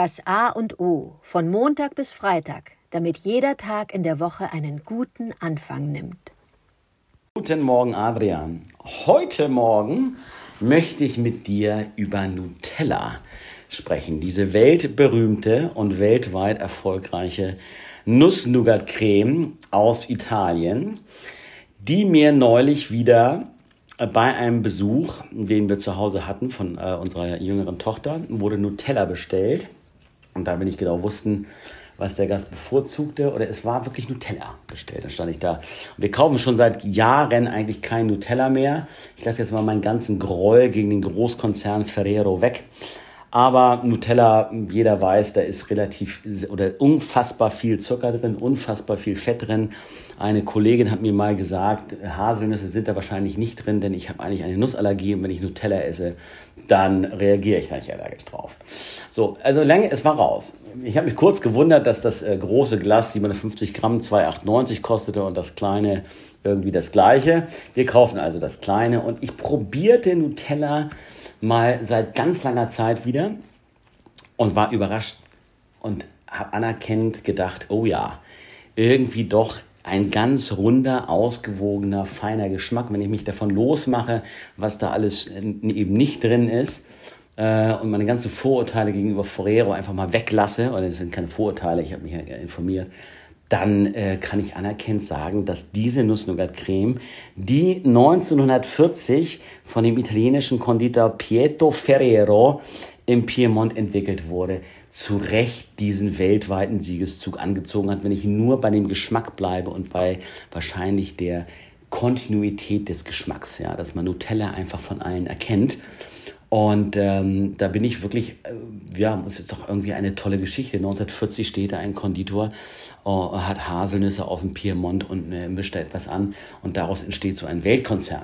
Das A und O von Montag bis Freitag, damit jeder Tag in der Woche einen guten Anfang nimmt. Guten Morgen, Adrian. Heute Morgen möchte ich mit dir über Nutella sprechen. Diese weltberühmte und weltweit erfolgreiche Nuss-Nougat-Creme aus Italien, die mir neulich wieder bei einem Besuch, den wir zu Hause hatten von äh, unserer jüngeren Tochter, wurde Nutella bestellt. Und da wir nicht genau wussten, was der Gast bevorzugte, oder es war wirklich Nutella bestellt. Da stand ich da. Und wir kaufen schon seit Jahren eigentlich kein Nutella mehr. Ich lasse jetzt mal meinen ganzen Groll gegen den Großkonzern Ferrero weg. Aber Nutella, jeder weiß, da ist relativ oder unfassbar viel Zucker drin, unfassbar viel Fett drin. Eine Kollegin hat mir mal gesagt, Haselnüsse sind da wahrscheinlich nicht drin, denn ich habe eigentlich eine Nussallergie und wenn ich Nutella esse, dann reagiere ich da nicht allergisch drauf. So, also lange, es war raus. Ich habe mich kurz gewundert, dass das äh, große Glas 750 Gramm 2,98 kostete und das kleine irgendwie das gleiche. Wir kaufen also das kleine und ich probierte Nutella mal seit ganz langer Zeit wieder und war überrascht und habe anerkennend gedacht, oh ja, irgendwie doch ein ganz runder, ausgewogener, feiner Geschmack. Wenn ich mich davon losmache, was da alles eben nicht drin ist äh, und meine ganzen Vorurteile gegenüber Forero einfach mal weglasse, oder das sind keine Vorurteile, ich habe mich ja informiert, dann äh, kann ich anerkennt sagen, dass diese Nuss-Nougat-Creme, die 1940 von dem italienischen Konditor Pietro Ferrero im Piemont entwickelt wurde, zu Recht diesen weltweiten Siegeszug angezogen hat, wenn ich nur bei dem Geschmack bleibe und bei wahrscheinlich der Kontinuität des Geschmacks, ja, dass man Nutella einfach von allen erkennt. Und ähm, da bin ich wirklich, äh, ja, es ist doch irgendwie eine tolle Geschichte. 1940 steht da ein Konditor, äh, hat Haselnüsse aus dem Piemont und äh, mischt da etwas an und daraus entsteht so ein Weltkonzern.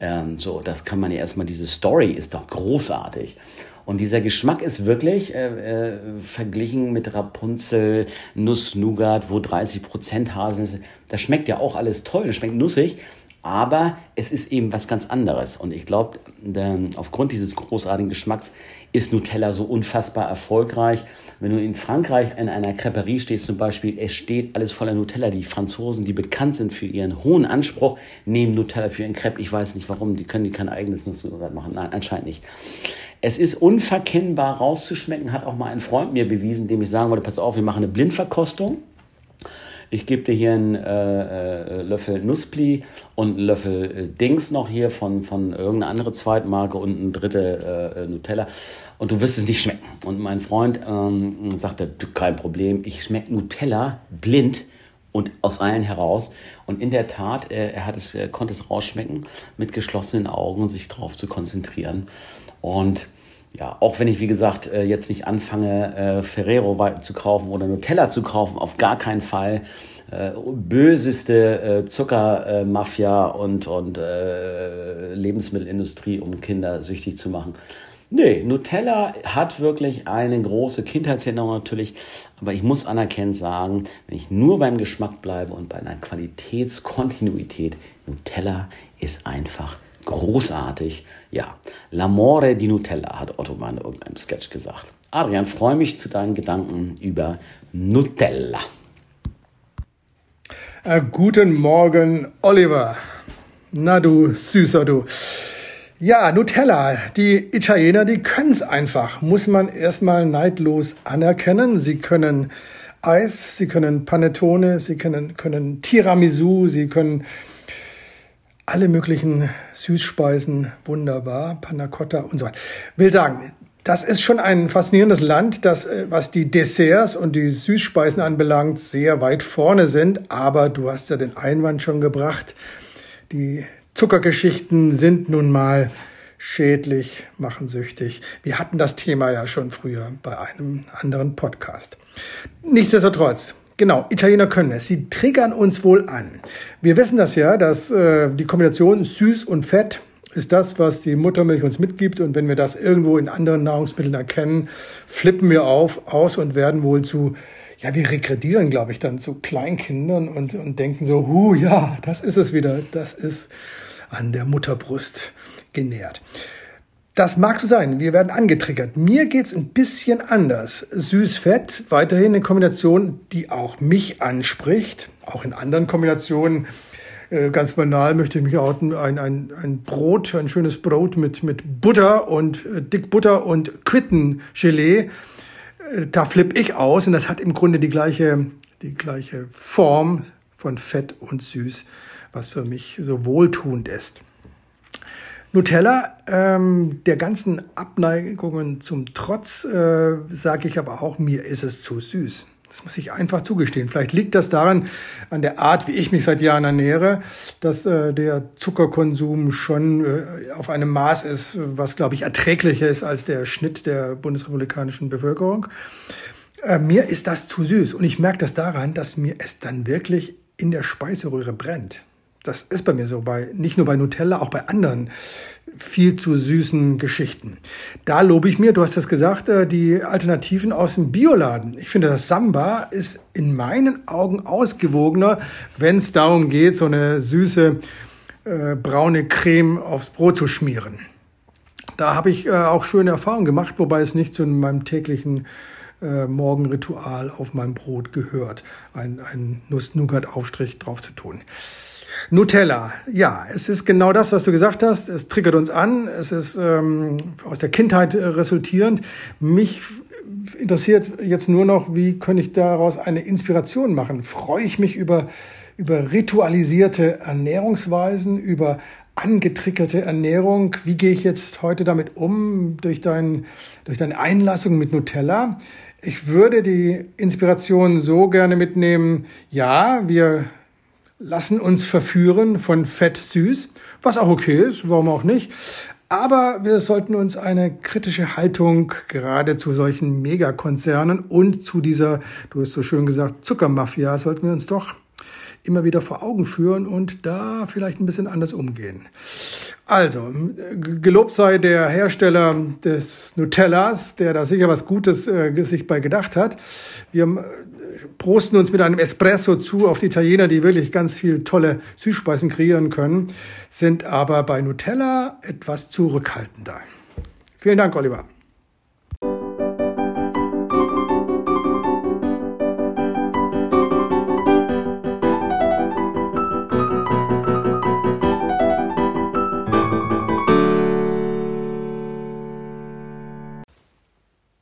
Ähm, so, das kann man ja erstmal, diese Story ist doch großartig. Und dieser Geschmack ist wirklich äh, äh, verglichen mit Rapunzel, Nuss, Nougat, wo 30 Prozent Haselnüsse, das schmeckt ja auch alles toll, das schmeckt nussig. Aber es ist eben was ganz anderes. Und ich glaube, aufgrund dieses großartigen Geschmacks ist Nutella so unfassbar erfolgreich. Wenn du in Frankreich in einer Creperie stehst zum Beispiel, es steht alles voller Nutella. Die Franzosen, die bekannt sind für ihren hohen Anspruch, nehmen Nutella für ihren Crepe. Ich weiß nicht warum, die können die kein eigenes Nussnougat machen. Nein, anscheinend nicht. Es ist unverkennbar rauszuschmecken, hat auch mal ein Freund mir bewiesen, dem ich sagen wollte, pass auf, wir machen eine Blindverkostung. Ich gebe dir hier einen äh, äh, Löffel Nusspli und einen Löffel äh, Dings noch hier von, von irgendeiner anderen Zweitmarke und ein dritte äh, Nutella. Und du wirst es nicht schmecken. Und mein Freund ähm, sagte, kein Problem, ich schmecke Nutella blind und aus allen heraus. Und in der Tat, er, er hat es, er konnte es rausschmecken, mit geschlossenen Augen sich darauf zu konzentrieren. Und ja, auch wenn ich, wie gesagt, äh, jetzt nicht anfange, äh, Ferrero zu kaufen oder Nutella zu kaufen, auf gar keinen Fall. Äh, böseste Zuckermafia und, und Lebensmittelindustrie, um Kinder süchtig zu machen. Nee, Nutella hat wirklich eine große Kindheitserinnerung natürlich, aber ich muss anerkennend sagen, wenn ich nur beim Geschmack bleibe und bei einer Qualitätskontinuität, Nutella ist einfach großartig. Ja, L'amore di Nutella, hat Otto mal in irgendeinem Sketch gesagt. Adrian, freue mich zu deinen Gedanken über Nutella. Äh, guten Morgen, Oliver. Na du, süßer du. Ja, Nutella. Die Italiener, die können es einfach. Muss man erstmal neidlos anerkennen. Sie können Eis, sie können Panettone, sie können, können Tiramisu, sie können alle möglichen Süßspeisen wunderbar, Panna Cotta und so weiter. Will sagen, das ist schon ein faszinierendes Land, das, äh, was die Desserts und die Süßspeisen anbelangt, sehr weit vorne sind. Aber du hast ja den Einwand schon gebracht. Die Zuckergeschichten sind nun mal schädlich, machen süchtig. Wir hatten das Thema ja schon früher bei einem anderen Podcast. Nichtsdestotrotz, Genau, Italiener können es. Sie triggern uns wohl an. Wir wissen das ja, dass äh, die Kombination süß und fett ist das, was die Muttermilch uns mitgibt. Und wenn wir das irgendwo in anderen Nahrungsmitteln erkennen, flippen wir auf, aus und werden wohl zu, ja, wir regredieren, glaube ich, dann zu Kleinkindern und, und denken so, hu, ja, das ist es wieder. Das ist an der Mutterbrust genährt. Das mag so sein. Wir werden angetriggert. Mir geht's ein bisschen anders. Süß-Fett, weiterhin eine Kombination, die auch mich anspricht. Auch in anderen Kombinationen. Äh, ganz banal möchte ich mich outen. Ein, ein, ein Brot, ein schönes Brot mit, mit Butter und äh, Dickbutter und Quittengelee. Äh, da flippe ich aus und das hat im Grunde die gleiche, die gleiche Form von Fett und Süß, was für mich so wohltuend ist. Nutella, ähm, der ganzen Abneigungen zum Trotz, äh, sage ich aber auch, mir ist es zu süß. Das muss ich einfach zugestehen. Vielleicht liegt das daran, an der Art, wie ich mich seit Jahren ernähre, dass äh, der Zuckerkonsum schon äh, auf einem Maß ist, was, glaube ich, erträglicher ist als der Schnitt der bundesrepublikanischen Bevölkerung. Äh, mir ist das zu süß. Und ich merke das daran, dass mir es dann wirklich in der Speiseröhre brennt. Das ist bei mir so, bei, nicht nur bei Nutella, auch bei anderen viel zu süßen Geschichten. Da lobe ich mir, du hast das gesagt, äh, die Alternativen aus dem Bioladen. Ich finde, das Samba ist in meinen Augen ausgewogener, wenn es darum geht, so eine süße äh, braune Creme aufs Brot zu schmieren. Da habe ich äh, auch schöne Erfahrungen gemacht, wobei es nicht zu meinem täglichen äh, Morgenritual auf meinem Brot gehört, ein, ein Nuss-Nougat-Aufstrich drauf zu tun. Nutella, ja, es ist genau das, was du gesagt hast. Es triggert uns an. Es ist ähm, aus der Kindheit äh, resultierend. Mich interessiert jetzt nur noch, wie könnte ich daraus eine Inspiration machen? Freue ich mich über, über ritualisierte Ernährungsweisen, über angetriggerte Ernährung? Wie gehe ich jetzt heute damit um durch, dein, durch deine Einlassung mit Nutella? Ich würde die Inspiration so gerne mitnehmen, ja, wir lassen uns verführen von Fett süß, was auch okay ist, warum auch nicht. Aber wir sollten uns eine kritische Haltung gerade zu solchen Megakonzernen und zu dieser, du hast so schön gesagt, Zuckermafia, sollten wir uns doch immer wieder vor Augen führen und da vielleicht ein bisschen anders umgehen. Also, gelobt sei der Hersteller des Nutellas, der da sicher was Gutes äh, sich bei gedacht hat. Wir prosten uns mit einem Espresso zu auf die Italiener, die wirklich ganz viel tolle Süßspeisen kreieren können, sind aber bei Nutella etwas zurückhaltender. Vielen Dank, Oliver.